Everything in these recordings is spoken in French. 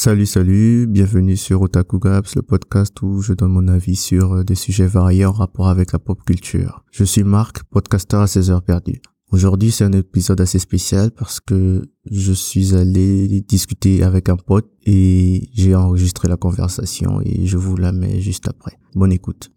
Salut, salut, bienvenue sur Otaku Gaps, le podcast où je donne mon avis sur euh, des sujets variés en rapport avec la pop culture. Je suis Marc, podcaster à 16 heures perdues. Aujourd'hui, c'est un épisode assez spécial parce que je suis allé discuter avec un pote et j'ai enregistré la conversation et je vous la mets juste après. Bonne écoute.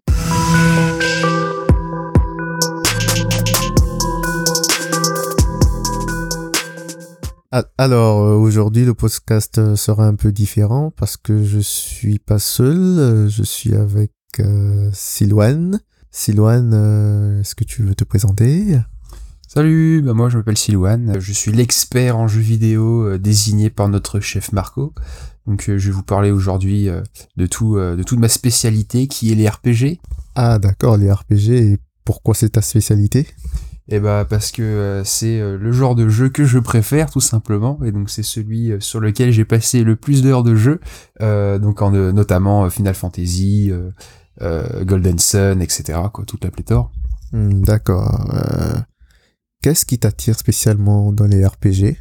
Alors euh, aujourd'hui le podcast euh, sera un peu différent parce que je suis pas seul, euh, je suis avec euh, Silouane. Silouane, est-ce que tu veux te présenter? Salut, bah moi je m'appelle Silouane, je suis l'expert en jeux vidéo désigné par notre chef Marco. Donc je vais vous parler aujourd'hui de tout de toute ma spécialité qui est les RPG. Ah d'accord, les RPG et pourquoi c'est ta spécialité? Et bah parce que euh, c'est euh, le genre de jeu que je préfère tout simplement. Et donc c'est celui euh, sur lequel j'ai passé le plus d'heures de jeu. Donc en, notamment Final Fantasy Golden Sun etc quoi toute la pléthore. Hmm, D'accord. Euh, Qu'est-ce qui t'attire spécialement dans les RPG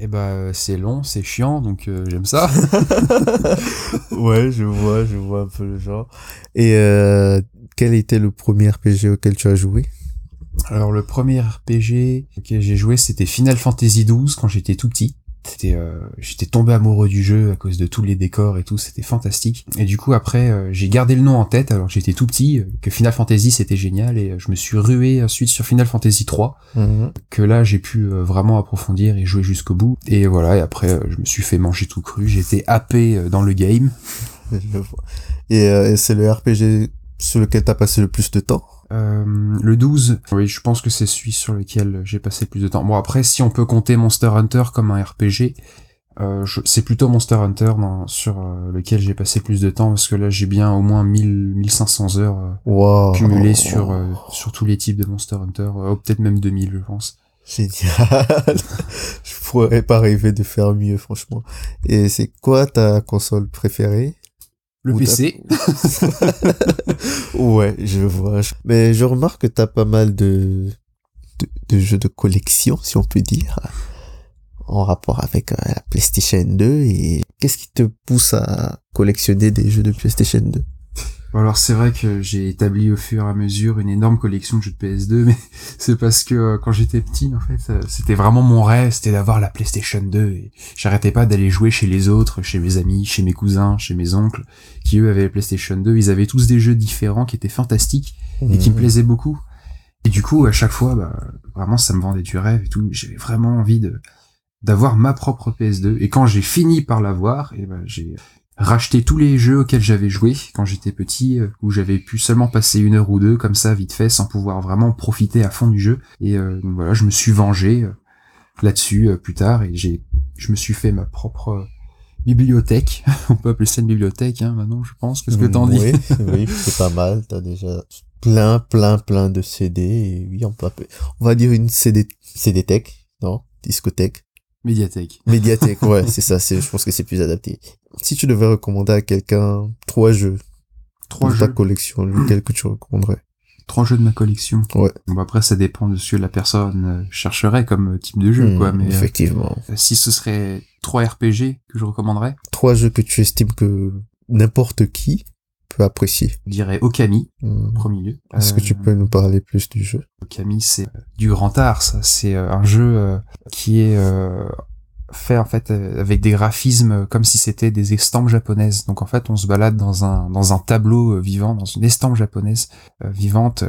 et bah c'est long c'est chiant donc j'aime ça. Ouais, je vois, je vois un peu le genre. Et euh, quel était le premier RPG auquel tu as joué? Alors le premier RPG que j'ai joué c'était Final Fantasy XII quand j'étais tout petit. C'était euh, j'étais tombé amoureux du jeu à cause de tous les décors et tout c'était fantastique. Et du coup après euh, j'ai gardé le nom en tête alors que j'étais tout petit euh, que Final Fantasy c'était génial et euh, je me suis rué ensuite sur Final Fantasy 3 que là j'ai pu euh, vraiment approfondir et jouer jusqu'au bout. Et voilà et après je me suis fait manger tout cru j'étais happé dans le game. Et c'est le RPG sur lequel t'as passé le plus de temps Euh, le 12, oui, je pense que c'est celui sur lequel j'ai passé le plus de temps. Bon, après, si on peut compter Monster Hunter comme un RPG, euh, c'est plutôt Monster Hunter dans- sur euh, lequel j'ai passé plus de temps, parce que là, j'ai bien au moins 1000, 1500 heures euh, Wow. cumulées sur, euh, sur tous les types de Monster Hunter, ou peut-être même 2000, je pense. Génial. je pourrais pas rêver de faire mieux, franchement. Et c'est quoi ta console préférée? Le Ou PC, Ouais, je vois. Mais je remarque que t'as pas mal de, de, de jeux de collection, si on peut dire, en rapport avec euh, la PlayStation 2. Et qu'est-ce qui te pousse à collectionner des jeux de PlayStation 2 Bon, alors c'est vrai que j'ai établi au fur et à mesure une énorme collection de jeux de PS2, mais c'est parce que euh, quand j'étais petit, en fait, euh, c'était vraiment mon rêve, c'était d'avoir la PlayStation 2. Et j'arrêtais pas d'aller jouer chez les autres, chez mes amis, chez mes cousins, chez mes oncles, qui eux avaient la PlayStation 2. Ils avaient tous des jeux différents qui étaient fantastiques et qui me plaisaient beaucoup. Et du coup, à chaque fois, bah, vraiment, ça me vendait du rêve et tout. J'avais vraiment envie de d'avoir ma propre PS2. Et quand j'ai fini par l'avoir, et ben j'ai racheté tous les jeux auxquels j'avais joué quand j'étais petit, euh, où j'avais pu seulement passer une heure ou deux comme ça vite fait, sans pouvoir vraiment profiter à fond du jeu. Et euh, donc voilà, je me suis vengé euh, là-dessus euh, plus tard, et j'ai, je me suis fait ma propre euh, bibliothèque. On peut appeler ça une bibliothèque, hein, maintenant, je pense. Qu'est-ce que t'en dis? Oui, oui, c'est pas mal. T'as déjà plein, plein, plein de CD. Et oui, on peut appeler- on va dire une CD, CD tech, non? Discothèque. Médiathèque. Médiathèque, ouais, c'est ça, c'est, je pense que c'est plus adapté. Si tu devais recommander à quelqu'un trois jeux Trois de ta collection, lequel que tu recommanderais? Trois jeux de ma collection. Ouais. Bon, après, ça dépend de ce que la personne euh, chercherait comme euh, type de jeu, quoi. Hmm, Mais euh, Effectivement. si ce serait trois RPG que je recommanderais, Trois jeux que tu estimes que n'importe qui peut apprécier. je dirais Okami, en premier lieu. Est-ce que tu peux nous parler plus du jeu? Okami, c'est euh, du grand art, ça. C'est euh, un jeu euh, qui est fait en fait avec des graphismes comme si c'était des estampes japonaises. Donc en fait, on se balade dans un dans un tableau vivant, dans une estampe japonaise vivante,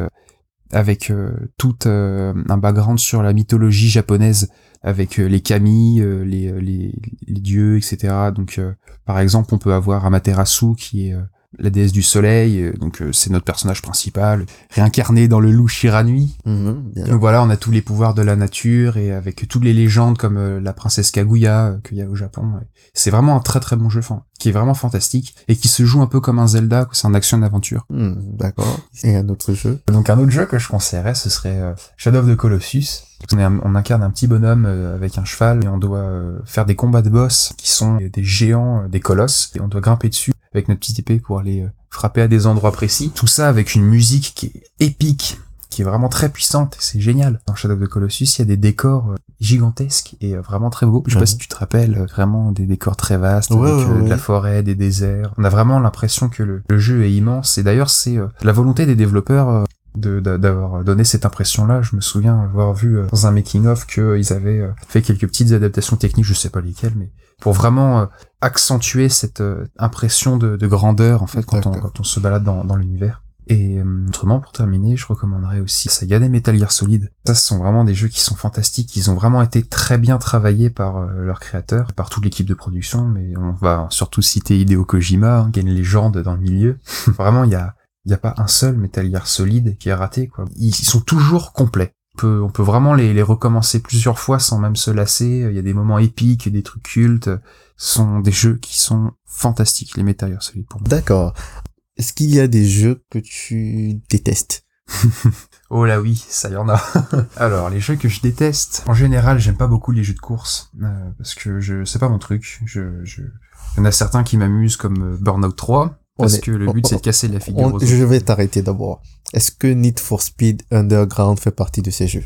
avec euh, tout euh, un background sur la mythologie japonaise, avec euh, les kami, les, les les dieux, etc. Donc par exemple, on peut avoir Amaterasu qui est la déesse du soleil, euh, donc euh, c'est notre personnage principal, réincarné dans le loup Shiranui. Mhm, bien. Donc voilà, on a tous les pouvoirs de la nature et avec toutes les légendes comme euh, la princesse Kaguya euh, qu'il y a au Japon. ouais. C'est vraiment un très très bon jeu, qui est vraiment fantastique et qui se joue un peu comme un Zelda, c'est un action d'aventure. Hmm, D'accord. Et un autre jeu? Donc un autre jeu que je conseillerais, ce serait Shadow of the Colossus. On, est un- on incarne un petit bonhomme avec un cheval et on doit faire des combats de boss qui sont des géants, des colosses, et on doit grimper dessus avec notre petite épée pour aller euh, frapper à des endroits précis. Tout ça avec une musique qui est épique, qui est vraiment très puissante, c'est génial. Dans Shadow of the Colossus, il y a des décors euh, gigantesques et euh, vraiment très beaux. Je sais pas si tu te rappelles, vraiment des décors très vastes, Ouais, avec ouais, de la forêt, des déserts. On a vraiment l'impression que le, le jeu est immense, et d'ailleurs c'est la volonté des développeurs d'avoir donné cette impression-là. Je me souviens avoir vu dans un making-of qu'ils avaient fait quelques petites adaptations techniques, je sais pas lesquelles, mais pour vraiment accentuer cette euh, impression de, de grandeur en fait quand on, quand on se balade dans, dans l'univers. Et euh, autrement, pour terminer, je recommanderais aussi Saga des Metal Gear Solid. Ça, ce sont vraiment des jeux qui sont fantastiques. Ils ont vraiment été très bien travaillés par euh, leurs créateurs, par toute l'équipe de production. Mais on va surtout citer Hideo Kojima, hein, qui est une légende dans le milieu. vraiment, il y a, il y a pas un seul Metal Gear Solid qui est raté. Quoi. Ils sont toujours complets. On peut, on peut vraiment les, les recommencer plusieurs fois sans même se lasser. Il y a des moments épiques, des trucs cultes. Ce sont des jeux qui sont fantastiques, les Metal Gear Solid pour moi. D'accord. Est-ce qu'il y a des jeux que tu détestes? Oh là oui, ça y en a. Alors, les jeux que je déteste, en général, j'aime pas beaucoup les jeux de course, euh, parce que je c'est pas mon truc. Je, je... Il y en a certains qui m'amusent comme euh, Burnout 3, parce est- que le but c'est de casser la figure On-. Je vais t'arrêter d'abord. Est-ce que Need for Speed Underground fait partie de ces jeux?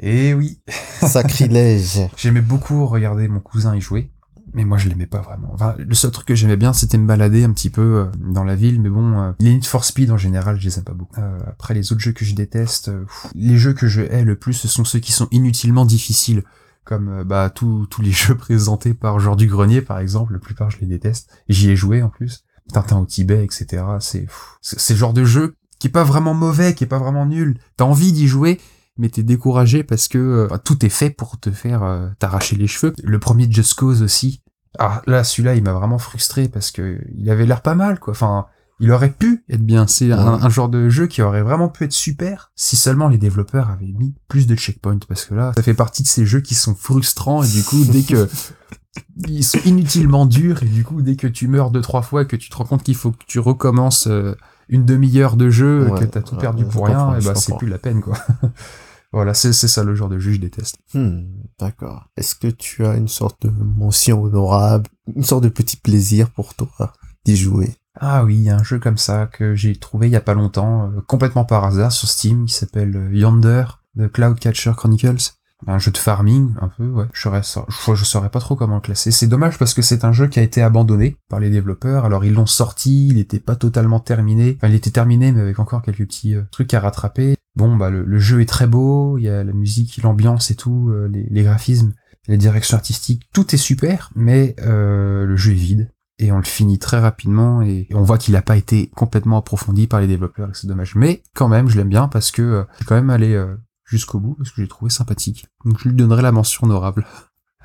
Et oui, Sacrilège. j'aimais beaucoup regarder mon cousin y jouer, mais moi je l'aimais pas vraiment. Enfin, le seul truc que j'aimais bien, c'était me balader un petit peu euh, dans la ville, mais bon, euh, les Need for Speed en général, je les aime pas beaucoup. Euh, après, les autres jeux que je déteste, pff, les jeux que je hais le plus, ce sont ceux qui sont inutilement difficiles, comme bah tous tous les jeux présentés par Genre du Grenier, par exemple. La plupart, je les déteste. J'y ai joué en plus. Tintin au Tibet, etc. C'est c'est genre de jeu qui est pas vraiment mauvais, qui est pas vraiment nul. T'as envie d'y jouer, mais t'es découragé parce que euh, tout est fait pour te faire euh, t'arracher les cheveux. Le premier Just Cause aussi. Ah là, celui-là, il m'a vraiment frustré parce que il avait l'air pas mal, quoi. Enfin, il aurait pu être bien. C'est un genre de jeu qui aurait vraiment pu être super si seulement les développeurs avaient mis plus de checkpoints. Parce que là, ça fait partie de ces jeux qui sont frustrants et du coup, dès que ils sont inutilement durs et du coup, dès que tu meurs deux trois fois et que tu te rends compte qu'il faut que tu recommences euh, une demi-heure de jeu, Ouais, que t'as tout ouais, perdu pour rien, et je bah c'est plus la peine, quoi. voilà, c'est c'est ça le genre de jeu que je déteste. Hmm, D'accord. Est-ce que tu as une sorte de mention honorable, une sorte de petit plaisir pour toi d'y jouer? Ah oui, il y a un jeu comme ça que j'ai trouvé il y a pas longtemps, euh, complètement par hasard sur Steam, qui s'appelle euh, Yonder, de Cloudcatcher Chronicles. Un jeu de farming, un peu, ouais. Je ça- je, je saurais pas trop comment le classer. C'est dommage parce que c'est un jeu qui a été abandonné par les développeurs. Alors ils l'ont sorti, il était pas totalement terminé. Enfin, il était terminé, mais avec encore quelques petits euh, trucs à rattraper. Bon, bah, le, jeu est très beau, il y a la musique, l'ambiance et tout, euh, les, graphismes, les directions artistiques, tout est super, mais euh, le jeu est vide et on le finit très rapidement et on voit qu'il n'a pas été complètement approfondi par les développeurs c'est dommage. Mais quand même, je l'aime bien parce que euh, j'ai quand même allé euh, jusqu'au bout parce que j'ai trouvé sympathique. Donc je lui donnerai la mention honorable.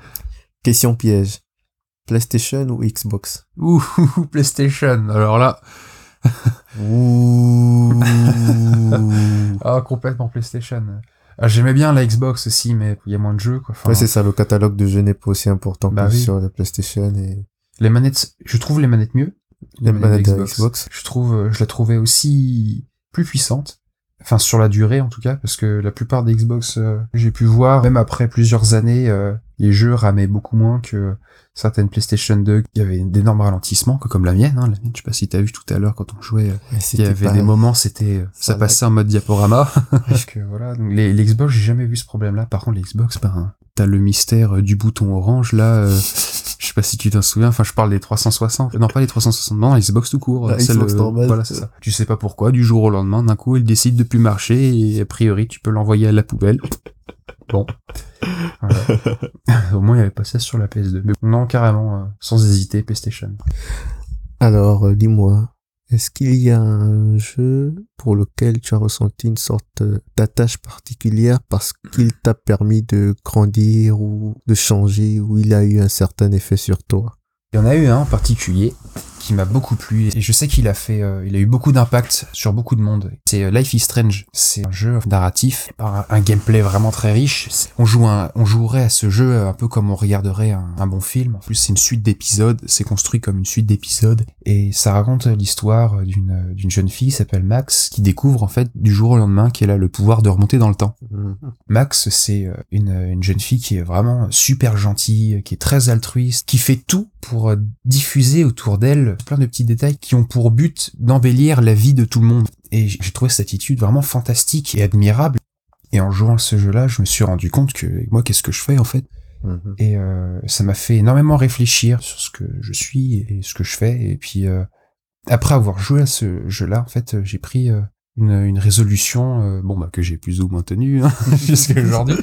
Question piège. PlayStation ou Xbox? Ouh, PlayStation. Alors là, Ouh. ah complètement PlayStation. Ah, J'aimais bien la Xbox aussi, mais il y a moins de jeux quoi. Enfin, Ouais, c'est ça, le catalogue de jeux n'est pas aussi important Bah que oui. sur la PlayStation et les manettes, je trouve les manettes mieux. les manettes de Xbox. Je trouve, euh, je la trouvais aussi plus puissante. Enfin, sur la durée, en tout cas, parce que la plupart des Xbox, euh, que j'ai pu voir, même après plusieurs années, euh, les jeux ramaient beaucoup moins que certaines PlayStation 2. Il y avait d'énormes ralentissements, que comme la mienne, hein, la mienne, je sais pas si t'as vu tout à l'heure quand on jouait, euh, il y avait des moments, c'était, ça Ça passait en mode diaporama. Parce que voilà, donc les, les Xbox, j'ai jamais vu ce problème-là. Par contre, les Xbox, ben, t'as le mystère du bouton orange, là, euh, je sais pas si tu t'en souviens, enfin, je parle des 360. Non, pas les 360, non, les Xbox tout court. La celle, Xbox euh, normale. Voilà, c'est ça. Tu sais pas pourquoi, du jour au lendemain, d'un coup, il décide de plus marcher et a priori, tu peux l'envoyer à la poubelle. Bon. Voilà. au moins, il y avait pas ça sur la PS2. Mais non, carrément, euh, sans hésiter, PlayStation. Alors, euh, dis-moi, est-ce qu'il y a un jeu pour lequel tu as ressenti une sorte euh, d'attache particulière parce qu'il t'a permis de grandir ou de changer ou il a eu un certain effet sur toi? Il y en a eu un en particulier qui m'a beaucoup plu et je sais qu'il a fait, euh, il a eu beaucoup d'impact sur beaucoup de monde. C'est euh, Life is Strange. C'est un jeu narratif par un, gameplay vraiment très riche. On joue un, on jouerait à ce jeu euh, un peu comme on regarderait un, un bon film. En plus, c'est une suite d'épisodes. C'est construit comme une suite d'épisodes et ça raconte l'histoire d'une d'une jeune fille qui s'appelle Max qui découvre en fait du jour au lendemain qu'elle a le pouvoir de remonter dans le temps. Max, c'est euh, une, une jeune fille qui est vraiment super gentille, qui est très altruiste, qui fait tout pour euh, diffuser autour d'elle plein de petits détails qui ont pour but d'embellir la vie de tout le monde. Et j'ai trouvé cette attitude vraiment fantastique et admirable. Et en jouant à ce jeu-là, je me suis rendu compte que moi, qu'est-ce que je fais en fait? Mhm. Et euh, ça m'a fait énormément réfléchir sur ce que je suis et ce que je fais. Et puis euh, après avoir joué à ce jeu-là, en fait, j'ai pris euh, une, une résolution, euh, bon bah que j'ai plus ou moins tenue hein, jusqu'à aujourd'hui.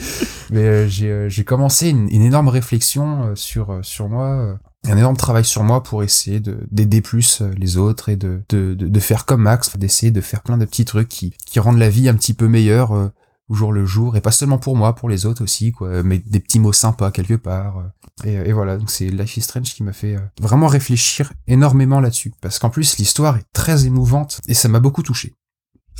Mais euh, j'ai euh, j'ai commencé une, une énorme réflexion sur sur moi. Un énorme travail sur moi pour essayer de d'aider plus euh, les autres et de, de, de, de faire comme Max, d'essayer de faire plein de petits trucs qui, qui rendent la vie un petit peu meilleure euh, au jour le jour, et pas seulement pour moi, pour les autres aussi, quoi, mais des petits mots sympas quelque part. euh. Et, et voilà, donc c'est Life is Strange qui m'a fait euh, vraiment réfléchir énormément là-dessus, parce qu'en plus l'histoire est très émouvante et ça m'a beaucoup touché.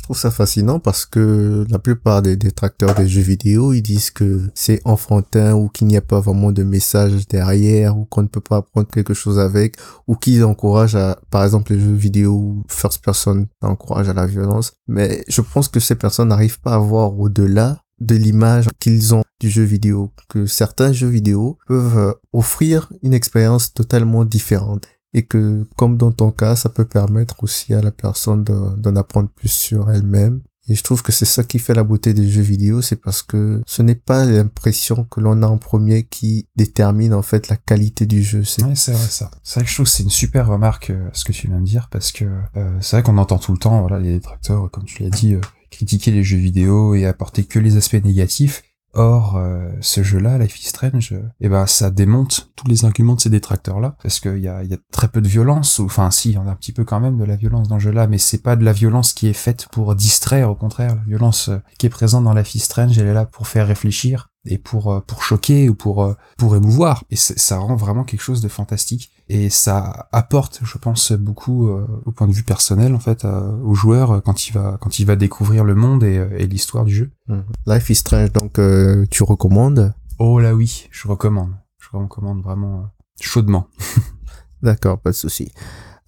Je trouve ça fascinant parce que la plupart des détracteurs des jeux vidéo, ils disent que c'est enfantin ou qu'il n'y a pas vraiment de message derrière ou qu'on ne peut pas apprendre quelque chose avec ou qu'ils encouragent à, par exemple, les jeux vidéo first person encouragent à la violence. Mais je pense que ces personnes n'arrivent pas à voir au-delà de l'image qu'ils ont du jeu vidéo, que certains jeux vidéo peuvent euh, offrir une expérience totalement différente et que, comme dans ton cas, ça peut permettre aussi à la personne de- d'en apprendre plus sur elle-même. Et je trouve que c'est ça qui fait la beauté des jeux vidéo, c'est parce que ce n'est pas l'impression que l'on a en premier qui détermine en fait la qualité du jeu. C'est vrai ça. C'est vrai que je trouve c'est une super remarque euh, ce que tu viens de dire parce que euh, c'est vrai qu'on entend tout le temps voilà les détracteurs comme tu l'as dit euh, critiquer les jeux vidéo et apporter que les aspects négatifs. Or euh, ce jeu-là, Life is Strange, eh ben ça démonte tous les arguments de ces détracteurs-là parce qu'il y a, y a très peu de violence ou enfin si il y en a un petit peu quand même de la violence dans le jeu-là, mais c'est pas de la violence qui est faite pour distraire. Au contraire, la violence euh, qui est présente dans Life is Strange, elle est là pour faire réfléchir et pour euh, pour choquer ou pour euh, pour émouvoir et ça rend vraiment quelque chose de fantastique et ça apporte je pense beaucoup euh, au point de vue personnel en fait au joueur quand il va quand il va découvrir le monde et, et l'histoire du jeu Mhm. Life is Strange, donc euh, tu recommandes? Oh là oui je recommande je recommande vraiment chaudement D'accord, pas de souci.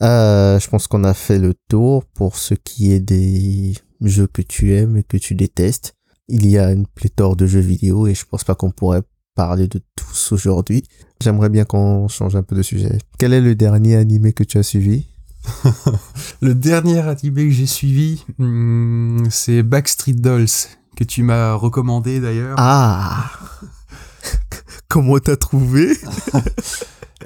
Euh, je pense qu'on a fait le tour pour ce qui est des jeux que tu aimes et que tu détestes. Il y a une pléthore de jeux vidéo et je pense pas qu'on pourrait parler de tous aujourd'hui. J'aimerais bien qu'on change un peu de sujet. Quel est le dernier animé que tu as suivi? Le dernier animé que j'ai suivi hmm, c'est Backstreet Dolls que tu m'as recommandé d'ailleurs Ah Comment t'as trouvé?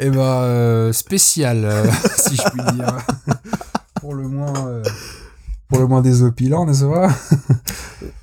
Eh ben, euh, spécial, euh, si je puis dire. pour le moins, euh, pour le moins désopilant, n'est-ce pas?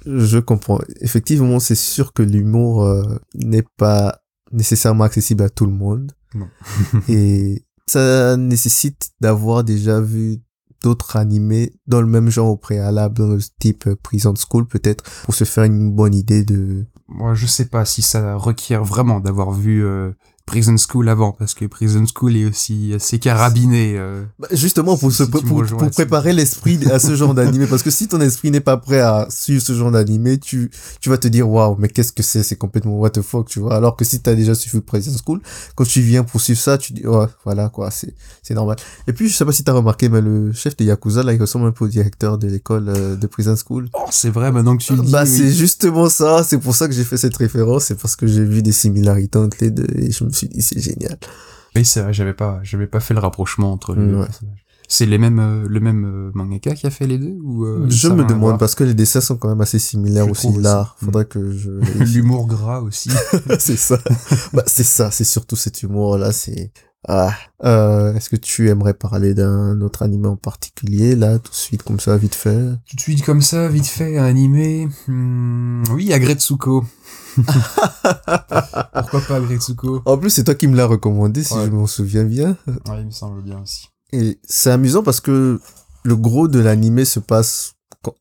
Je comprends. Effectivement, c'est sûr que l'humour euh, n'est pas nécessairement accessible à tout le monde. Non. et ça nécessite d'avoir déjà vu d'autres animés dans le même genre au préalable, dans le type Prison School peut-être, pour se faire une bonne idée de... Moi, je sais pas si ça requiert vraiment d'avoir vu euh, Prison School avant, parce que Prison School est aussi assez carabiné. euh. Bah, justement, pour, Si- se, pour, pour préparer l'esprit à ce genre d'animé, parce que si ton esprit n'est pas prêt à suivre ce genre d'animé, tu, tu vas te dire, waouh, mais qu'est-ce que c'est, c'est complètement what the fuck, tu vois. Alors que si t'as déjà suivi Prison School, quand tu viens pour suivre ça, tu dis, ouais, voilà, quoi, c'est, c'est normal. Et puis, je sais pas si t'as remarqué, mais le chef de Yakuza, là, il ressemble un peu au directeur de l'école euh, de Prison School. Oh, c'est vrai, maintenant que tu le dis. bah, oui. c'est justement ça, c'est pour ça que j'ai fait cette référence, c'est parce que j'ai vu des similarités entre les deux, et je me suis dit, c'est génial. Oui, c'est vrai, j'avais pas, j'avais pas fait le rapprochement entre les deux personnages. C'est les mêmes, euh, le même euh, mangaka qui a fait les deux ou euh, je me demande, parce que les dessins sont quand même assez similaires Je aussi, là. Mm. Faudrait que je... L'humour gras aussi. c'est ça. bah, c'est ça, c'est surtout cet humour-là, c'est... Ah. Est-ce que tu aimerais parler d'un autre anime en particulier, là, tout de suite, comme ça, vite fait? Tout de suite comme ça, vite fait, un animé. Hmm, oui, Agretsuko. Pourquoi pas Agretsuko En plus, c'est toi qui me l'as recommandé, si Ouais. je m'en souviens bien. Ouais, il me semble bien aussi. Et c'est amusant parce que le gros de l'anime se passe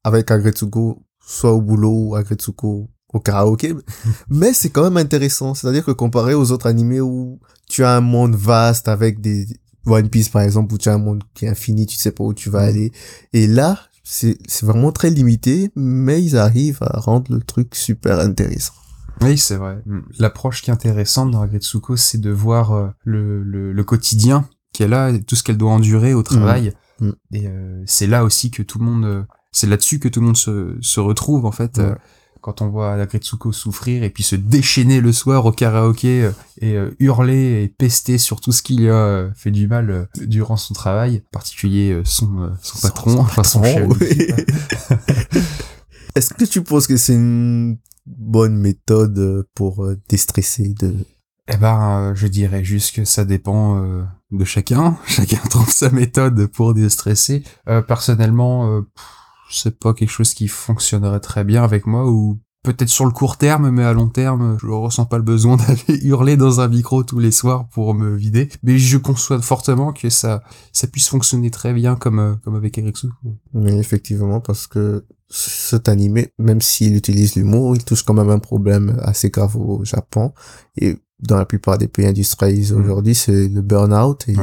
avec Agretsuko, soit au boulot ou Agretsuko au karaoké. Mais c'est quand même intéressant. C'est-à-dire que comparé aux autres animés où tu as un monde vaste avec des One Piece par exemple, où tu as un monde qui est infini, tu sais pas où tu vas Mhm. aller. Et là, c'est vraiment très limité, mais ils arrivent à rendre le truc super intéressant. Oui, c'est vrai. Hmm. L'approche qui est intéressante dans Agretsuko, c'est de voir euh, le, le, le quotidien qu'elle a, et tout ce qu'elle doit endurer au travail. Mm. Et euh, c'est là aussi que tout le monde... euh, c'est là-dessus que tout le monde se, se retrouve, en fait. Ouais. Euh, quand on voit Agretsuko souffrir et puis se déchaîner le soir au karaoké et euh, hurler et pester sur tout ce qui lui a fait du mal durant son travail, en particulier son, son patron, enfin son chef. Est-ce que tu penses que c'est une bonne méthode pour déstresser de eh ben, je dirais juste que ça dépend de chacun. Chacun trouve sa méthode pour déstresser. personnellement, c'est pas quelque chose qui fonctionnerait très bien avec moi ou peut-être sur le court terme, mais à long terme, je ressens pas le besoin d'aller hurler dans un micro tous les soirs pour me vider. Mais je conçois fortement que ça, ça puisse fonctionner très bien comme, euh, comme avec Ericsson. Oui, effectivement, parce que cet animé, même s'il utilise l'humour, il touche quand même un problème assez grave au Japon. Et dans la plupart des pays industrialisés mm. aujourd'hui, c'est le burn-out et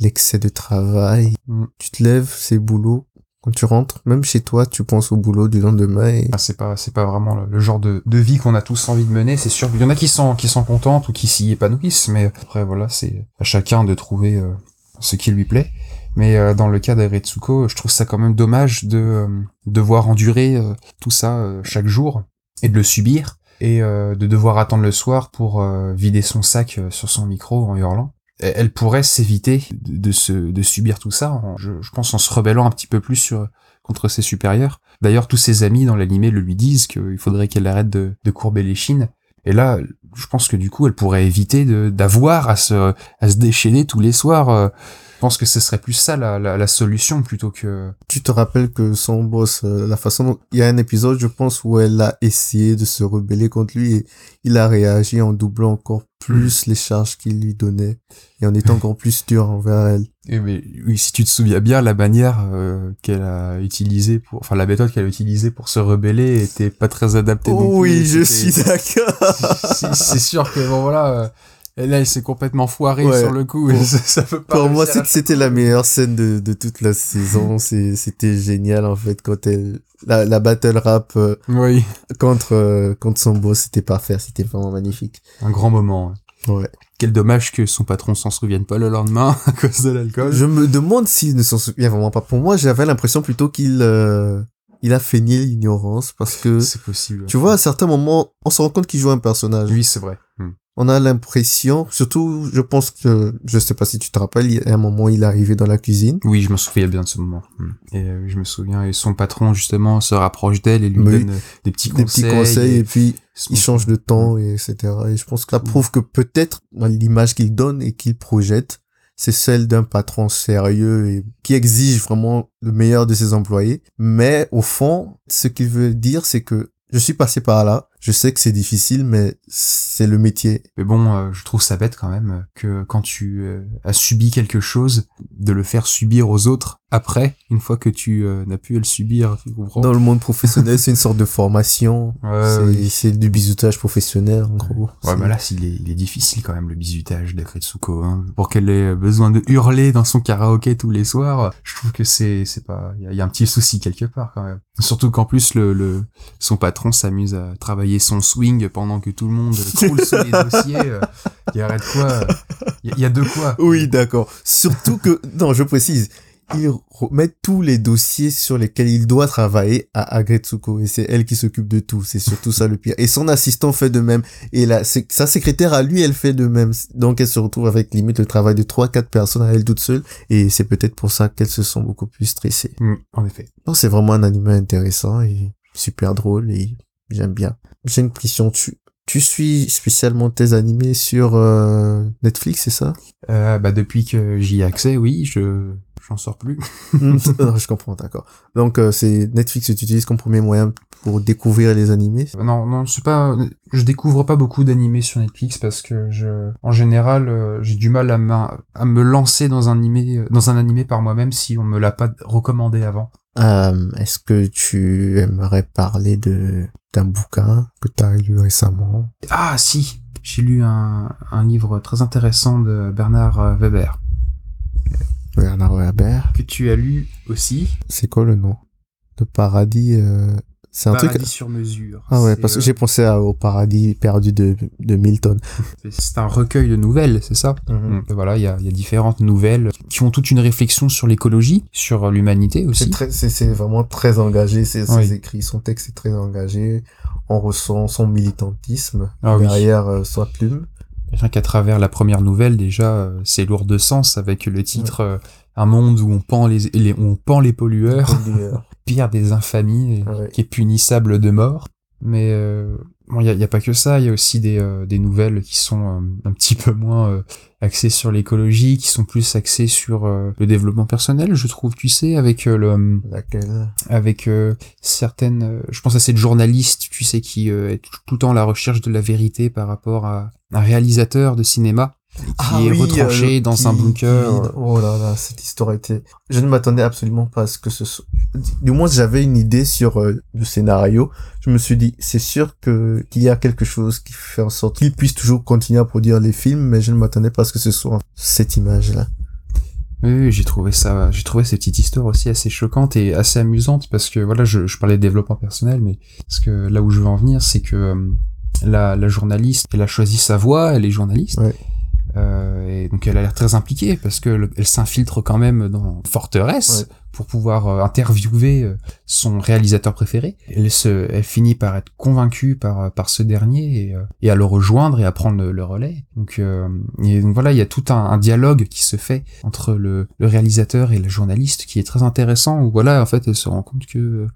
l'excès de travail. Mm. Tu te lèves, c'est boulot, quand tu rentres, même chez toi, tu penses au boulot du lendemain. Et... Ah, c'est pas, c'est pas vraiment le, genre de, de vie qu'on a tous envie de mener. C'est sûr qu'il y en a qui sont, qui sont contentes ou qui s'y épanouissent, mais après voilà, c'est à chacun de trouver euh, ce qui lui plaît. Mais euh, dans le cas d'Aretsuko, je trouve ça quand même dommage de euh, devoir endurer tout ça chaque jour et de le subir et de devoir attendre le soir pour vider son sac sur son micro en hurlant elle pourrait s'éviter de, se, de subir tout ça, je, pense en se rebellant un petit peu plus sur, contre ses supérieurs. D'ailleurs, tous ses amis dans l'animé le lui disent qu'il faudrait qu'elle arrête de, de courber les chines. Et là, je pense que du coup, elle pourrait éviter d'avoir à se, à se déchaîner tous les soirs. Je pense que ce serait plus ça la, la, solution plutôt que... Tu te rappelles que son boss, euh, la façon dont... Il y a un épisode, je pense, où elle a essayé de se rebeller contre lui et il a réagi en doublant encore plus les charges qu'il lui donnait et en étant encore plus dur envers elle. Et mais oui, si tu te souviens bien, la manière euh, qu'elle a utilisée pour, enfin la méthode qu'elle a utilisée pour se rebeller était pas très adaptée. oui, je suis d'accord. C'est sûr que bon voilà, euh, et là, il s'est complètement foiré sur le coup. ça, peut pas Pour moi, c'était la meilleure scène de, de toute la saison. C'était génial, en fait, quand elle... La, la battle rap euh, oui. contre, euh, contre son boss, c'était parfait. C'était vraiment magnifique. Un grand moment. Ouais. Quel dommage que son patron s'en souvienne pas le lendemain à cause de l'alcool. Je me demande s'il ne s'en souvient vraiment pas. Pour moi, j'avais l'impression plutôt qu'il... Euh, il a feigné l'ignorance parce que... C'est possible. Tu vois, à certains moments, on se rend compte qu'il joue un personnage. Oui, c'est vrai. Hmm on a l'impression, surtout, je pense que, je sais pas si tu te rappelles, il y a un moment, il est arrivé dans la cuisine. Oui, je me souviens bien de ce moment. Hmm. Et euh, je me souviens, et son patron, justement, se rapproche d'elle et lui donne euh, des petits conseils. Des petits conseils, et, puis, il change de temps, et etc. Et je pense que ça hmm. prouve que peut-être, l'image qu'il donne et qu'il projette, c'est celle d'un patron sérieux et qui exige vraiment le meilleur de ses employés. Mais au fond, ce qu'il veut dire, c'est que je suis passé par là. Je sais que c'est difficile, mais c'est le métier. Mais bon, euh, je trouve ça bête quand même que quand tu euh, as subi quelque chose, de le faire subir aux autres après, une fois que tu euh, n'as pu le subir, tu comprends? Dans le monde professionnel, c'est une sorte de formation. Ouais, c'est du bizutage professionnel, en gros. Ouais, mais là, il est, il est difficile quand même, le bizutage d'Akretsuko. Hein. Pour qu'elle ait besoin de hurler dans son karaoké tous les soirs, je trouve que c'est c'est pas... Il y, a un petit souci quelque part quand même. Surtout qu'en plus, le, le son patron s'amuse à travailler son swing pendant que tout le monde croule sur les dossiers. Il y a de quoi... Il y, a de quoi. Oui, d'accord. Surtout que... Non, je précise il remet tous les dossiers sur lesquels il doit travailler à Agretsuko et c'est elle qui s'occupe de tout. C'est surtout ça le pire. Et son assistant fait de même. Et là, sa secrétaire à lui, elle fait de même. Donc elle se retrouve avec limite le travail de trois, quatre personnes à elle toute seule. Et c'est peut-être pour ça qu'elles se sont beaucoup plus stressées. Mm, en effet. Donc c'est vraiment un anime intéressant et super drôle et j'aime bien. J'ai une question. Tu, tu suis spécialement tes animés sur euh, Netflix, c'est ça? Euh, Bah depuis que j'y ai accès, oui, je j'en sors plus. je comprends, d'accord. Donc euh, c'est Netflix que tu utilises comme premier moyen pour découvrir les animés? Non, non, c'est pas. Je découvre pas beaucoup d'animés sur Netflix parce que je, en général, j'ai du mal à, à me lancer dans un animé, dans un animé par moi-même si on me l'a pas recommandé avant. Euh, Est-ce que tu aimerais parler de d'un bouquin que tu as lu récemment? Ah si, j'ai lu un, un livre très intéressant de Bernard Weber. Bernard Weber. Que tu as lu aussi. C'est quoi le nom? Le paradis. Euh... C'est un Paradis truc. sur mesure. Ah ouais, parce que euh, j'ai pensé à- au paradis perdu de, de Milton. c'est un recueil de nouvelles, c'est ça Mhm. Voilà, il y a, il y a différentes nouvelles qui ont toute une réflexion sur l'écologie, sur l'humanité aussi. très, c'est, vraiment très engagé. Ses Oui. écrits, son texte est très engagé. On ressent son militantisme Ah oui. derrière euh, sa plume. Rien qu'à travers la première nouvelle, déjà, euh, c'est lourd de sens avec le titre euh, Un monde où on pend les, on pend les pollueurs, Pollueur. pire des infamies, Ouais. qui est punissable de mort. Mais euh, bon, il y a, y a pas que ça, il y a aussi des, euh, des nouvelles qui sont euh, un petit peu moins euh, axées sur l'écologie, qui sont plus axées sur euh, le développement personnel, je trouve, tu sais, avec euh, le Laquelle? avec euh, certaines euh, je pense à cette journaliste tu sais qui euh, est tout, tout le temps à la recherche de la vérité par rapport à un réalisateur de cinéma qui est retranché euh, dans qui- un bunker qui- Oh là là, cette histoire était. Je ne m'attendais absolument pas à ce que ce soit. Du moins, j'avais une idée sur euh, le scénario. Je me suis dit, c'est sûr que qu'il y a quelque chose qui fait en sorte qu'il puisse toujours continuer à produire les films, mais je ne m'attendais pas à ce que ce soit cette image-là. Oui, oui, j'ai trouvé ça, j'ai trouvé cette petite histoire aussi assez choquante et assez amusante parce que voilà, je, je parlais de développement personnel, mais parce que là où je veux en venir, c'est que euh, la, la journaliste, elle a choisi sa voie, elle est journaliste, Ouais. Euh, et donc elle a l'air très impliquée parce que le- elle s'infiltre quand même dans Forteresse. Pour pouvoir euh, interviewer euh, son réalisateur préféré. Elle se, elle finit par être convaincue par euh, par ce dernier et, et à le rejoindre et à prendre le, le relais. Donc, euh, et donc voilà, il y a tout un, un dialogue qui se fait entre le, le réalisateur et le journaliste qui est très intéressant. Où voilà, en fait, elle se rend compte que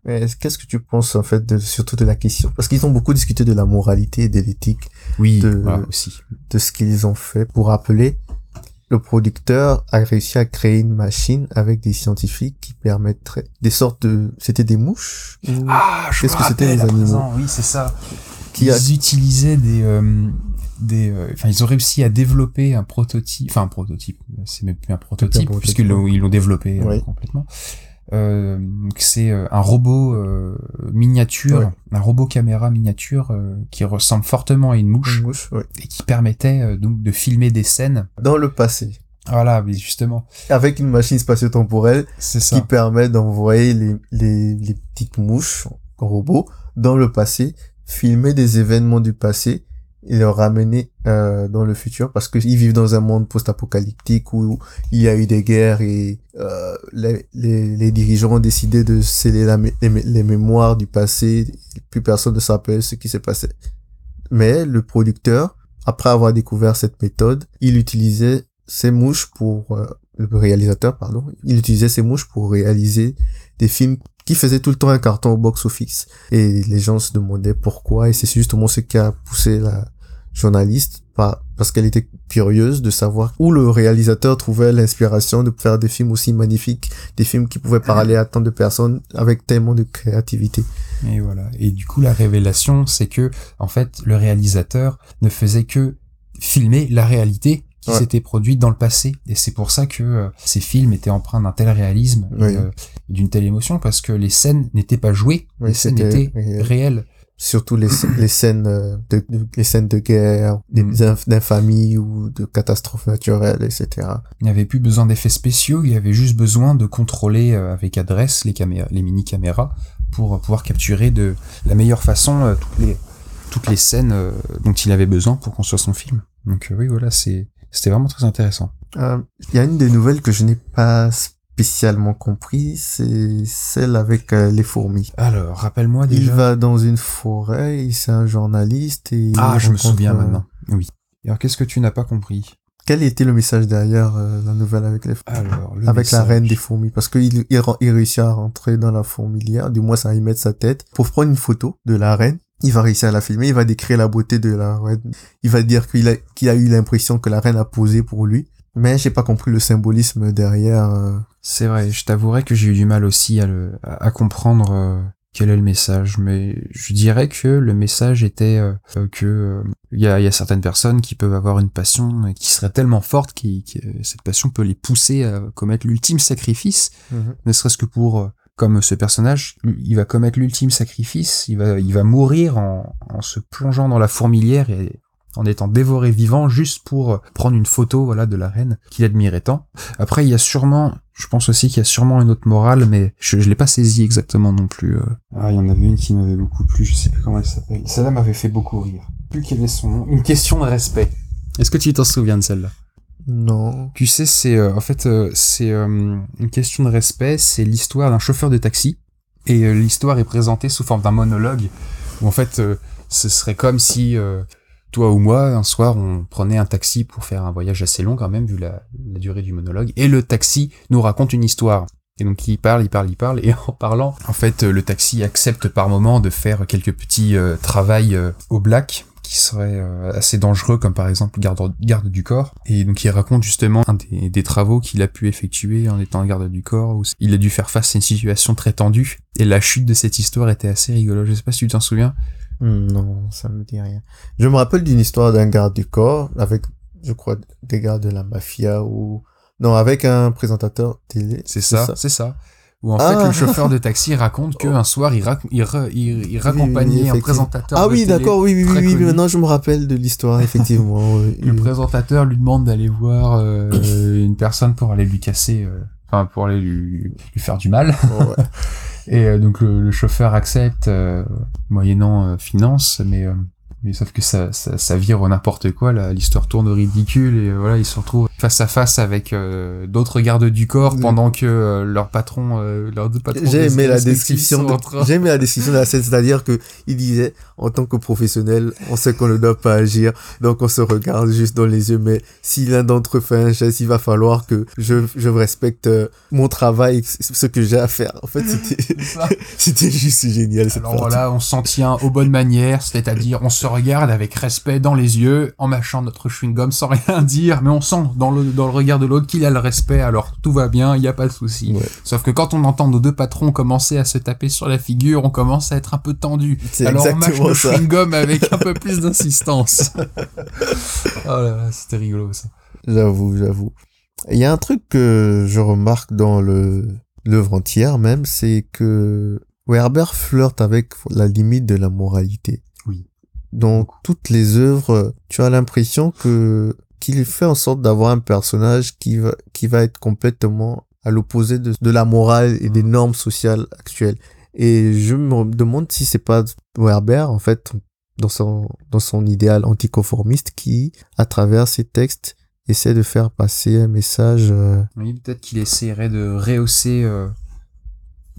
qu'est-ce que tu penses en fait de, surtout de la question? Parce qu'ils ont beaucoup discuté de la moralité et de l'éthique oui, De- voilà aussi. de ce qu'ils ont fait pour rappeler le producteur a réussi à créer une machine avec des scientifiques qui permettraient des sortes de c'était des mouches? Ou- Ah, je Qu'est-ce que c'était, les animaux? présent, Oui, c'est ça. Qui ils a- utilisaient des euh, des euh, enfin ils ont réussi à développer un prototype enfin un prototype c'est même plus un prototype prototype, puisqu'ils l'ont ils l'ont développé euh, complètement euh, c'est euh, un robot euh, miniature Ouais. un robot caméra miniature euh, qui ressemble fortement à une mouche Une mouche, ouais. et qui permettait euh, donc de filmer des scènes Dans le passé, voilà mais justement avec une machine spatio-temporelle c'est qui permet d'envoyer les, les, les petites mouches robots dans le passé, filmer des événements du passé et les ramener euh, dans le futur parce qu'ils vivent dans un monde post-apocalyptique où il y a eu des guerres et euh, les, les, les dirigeants ont décidé de sceller les, les mémoires du passé, plus personne ne se rappelle ce qui s'est passé. Mais le producteur, après avoir découvert cette méthode, il utilisait ces mouches pour euh, le réalisateur, pardon, il utilisait ces mouches pour réaliser des films qui faisaient tout le temps un carton au box-office. Et les gens se demandaient pourquoi, et c'est justement ce qui a poussé la journaliste, par- parce qu'elle était curieuse de savoir où le réalisateur trouvait l'inspiration de faire des films aussi magnifiques, des films qui pouvaient parler à tant de personnes avec tellement de créativité. Et voilà. Et du coup, la révélation, c'est que, en fait, le réalisateur ne faisait que filmer la réalité qui Ouais. s'était produite dans le passé. Et c'est pour ça que euh, ces films étaient empreints d'un tel réalisme Oui. euh, d'une telle émotion, parce que les scènes n'étaient pas jouées, Oui, les scènes étaient réel. réelles. Surtout les, les scènes euh, de, de- les scènes de guerre, des Mm. inf- d'infamie ou de catastrophes naturelles, etc. Il n'y avait plus besoin d'effets spéciaux, il y avait juste besoin de contrôler euh, avec adresse les, caméras, les mini-caméras pour euh, pouvoir capturer de la meilleure façon toutes les, toutes les scènes dont il avait besoin pour construire son film. Donc oui, voilà, c'est, c'était vraiment très intéressant. Euh, Il y a une des nouvelles que je n'ai pas spécialement compris, c'est celle avec euh, les fourmis. Alors, rappelle-moi Il déjà. va dans une forêt, et c'est un journaliste et il Ah, je me souviens euh, maintenant. Oui. Alors, qu'est-ce que tu n'as pas compris? Quel était le message derrière euh, la nouvelle avec les fourmis? Alors, le avec la reine des fourmis parce qu'il il, il réussit à rentrer dans la fourmilière, du moins ça va y mettre sa tête pour prendre une photo de la reine. Il va réussir à la filmer, il va décrire la beauté de la reine. Il va dire qu'il a, qu'il a eu l'impression que la reine a posé pour lui. Mais j'ai pas compris le symbolisme derrière. euh. C'est vrai, je t'avouerai que j'ai eu du mal aussi à, le, à, à comprendre euh, quel est le message, mais je dirais que le message était euh, euh, que euh, il y, a, il y a certaines personnes qui peuvent avoir une passion qui serait tellement forte que cette passion peut les pousser à commettre l'ultime sacrifice, ne serait-ce que pour euh, comme ce personnage, il va commettre l'ultime sacrifice, il va, il va mourir en, en se plongeant dans la fourmilière et en étant dévoré vivant juste pour prendre une photo voilà de la reine qu'il admirait tant. Après il y a sûrement Je pense aussi qu'il y a sûrement une autre morale, mais je, je l'ai pas saisi exactement non plus. euh. Ah, il y en avait une qui m'avait beaucoup plu, je sais plus comment elle s'appelle. Celle-là m'avait fait beaucoup rire. Plus quel est son nom? Une question de respect. Est-ce que tu t'en souviens de celle-là? Non. Tu sais, c'est euh, en fait euh, c'est euh, une question de respect. C'est l'histoire d'un chauffeur de taxi et euh, l'histoire est présentée sous forme d'un monologue où en fait euh, ce serait comme si euh, toi ou moi un soir on prenait un taxi pour faire un voyage assez long quand même vu la, durée du monologue et le taxi nous raconte une histoire. Et donc il parle, il parle, il parle, et en parlant, en fait, le taxi accepte par moment de faire quelques petits euh, travails euh, au black qui seraient euh, assez dangereux, comme par exemple garde, du corps. Et donc il raconte justement des, travaux qu'il a pu effectuer en étant garde du corps, où il a dû faire face à une situation très tendue. Et la chute de cette histoire était assez rigolo. Je sais pas si tu t'en souviens. Hmm, Non, ça me dit rien. Je me rappelle d'une histoire d'un garde du corps avec, je crois, des gars de la mafia ou non, avec un présentateur télé. C'est ça, c'est ça. Où en Ah. fait le chauffeur de taxi raconte qu'un soir il, rac- il, il, il raccompagnait un présentateur. Ah de oui, d'accord, oui, oui, oui, oui, maintenant je me rappelle de l'histoire, effectivement. Le présentateur lui demande d'aller voir euh, une personne pour aller lui casser, euh, enfin pour aller lui, lui faire du mal. Ouais. Et euh, donc le, le chauffeur accepte, euh, moyennant euh, finance, mais mais sauf que ça, ça, ça vire au n'importe quoi. L'histoire tourne au ridicule et euh, voilà, ils se retrouvent face à face avec euh, d'autres gardes du corps pendant que euh, leur patron, euh, leurs deux patrons. J'ai aimé la description. de- J'ai aimé la description de la scène, c'est-à-dire que il disait, en tant que professionnel, on sait qu'on ne doit pas agir, donc on se regarde juste dans les yeux. Mais si l'un d'entre eux fait un geste, il va falloir que je, je respecte euh, mon travail, ce que j'ai à faire. En fait, c'était, c'était juste génial cette Alors partie. voilà, on s'en tient aux bonnes manières, c'est-à-dire on se regarde avec respect dans les yeux, en mâchant notre chewing-gum sans rien dire, mais on sent dans le, dans le regard de l'autre qu'il a le respect, alors tout va bien, il n'y a pas de souci. Ouais. Sauf que quand on entend nos deux patrons commencer à se taper sur la figure, on commence à être un peu tendu. Alors on mâche nos ça. chewing-gum avec un peu plus d'insistance. oh là là, c'était rigolo ça. J'avoue, j'avoue. Il y a un truc que je remarque dans le l'œuvre entière même, c'est que Werber flirte avec la limite de la moralité. Dans toutes les œuvres, tu as l'impression que qu'il fait en sorte d'avoir un personnage qui va qui va être complètement à l'opposé de, de la morale et des normes sociales actuelles. Et je me demande si c'est pas Werber en fait dans son dans son idéal anticonformiste qui à travers ses textes essaie de faire passer un message euh, Oui, peut-être qu'il essaierait de rehausser, euh,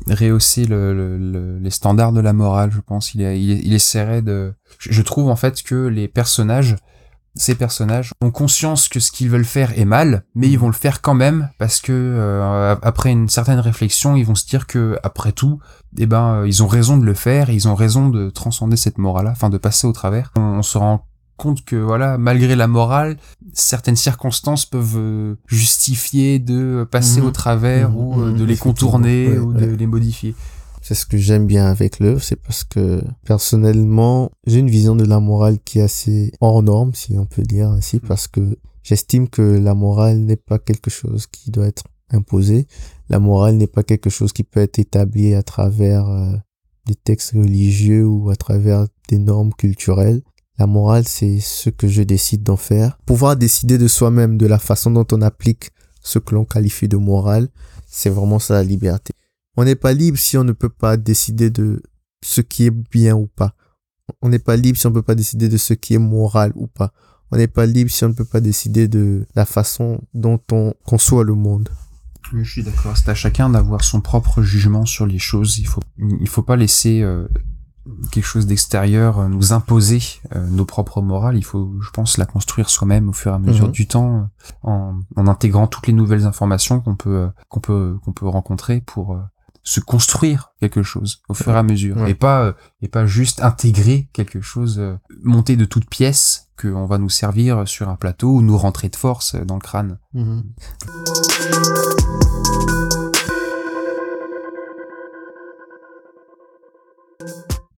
rehausser le, le- le- les standards de la morale, je pense. Il, il, il essaierait de... Je, trouve en fait que les personnages, ces personnages, ont conscience que ce qu'ils veulent faire est mal, mais ils vont le faire quand même parce que euh, après une certaine réflexion, ils vont se dire que après tout, eh ben, ils ont raison de le faire, et ils ont raison de transcender cette morale-là, enfin de passer au travers. On, on se rend compte que voilà, malgré la morale, certaines circonstances peuvent euh, justifier de passer Mhm. au travers Mhm, ou euh, mhm, de les contourner Ouais, ou de les modifier. c'est ce que j'aime bien avec l'œuvre c'est parce que personnellement j'ai une vision de la morale qui est assez hors norme si on peut dire ainsi parce que j'estime que la morale n'est pas quelque chose qui doit être imposé. La morale n'est pas quelque chose qui peut être établi à travers euh, des textes religieux ou à travers des normes culturelles La morale, c'est ce que je décide d'en faire. Pouvoir décider de soi-même, de la façon dont on applique ce que l'on qualifie de morale, c'est vraiment ça la liberté. On n'est pas libre si on ne peut pas décider de ce qui est bien ou pas. On n'est pas libre si on ne peut pas décider de ce qui est moral ou pas. On n'est pas libre si on ne peut pas décider de la façon dont on conçoit le monde. Je suis d'accord. C'est à chacun d'avoir son propre jugement sur les choses. Il faut, il faut pas laisser euh, quelque chose d'extérieur euh, nous imposer euh, nos propres morales. Il faut, je pense, la construire soi-même au fur et à mesure Mhm. du temps, euh, en, en intégrant toutes les nouvelles informations qu'on peut, qu'on peut, qu'on peut rencontrer pour se construire quelque chose au fur et à mesure, Ouais. et pas, et pas juste intégrer quelque chose monté de toutes pièces qu'on va nous servir sur un plateau ou nous rentrer de force dans le crâne. Mhm.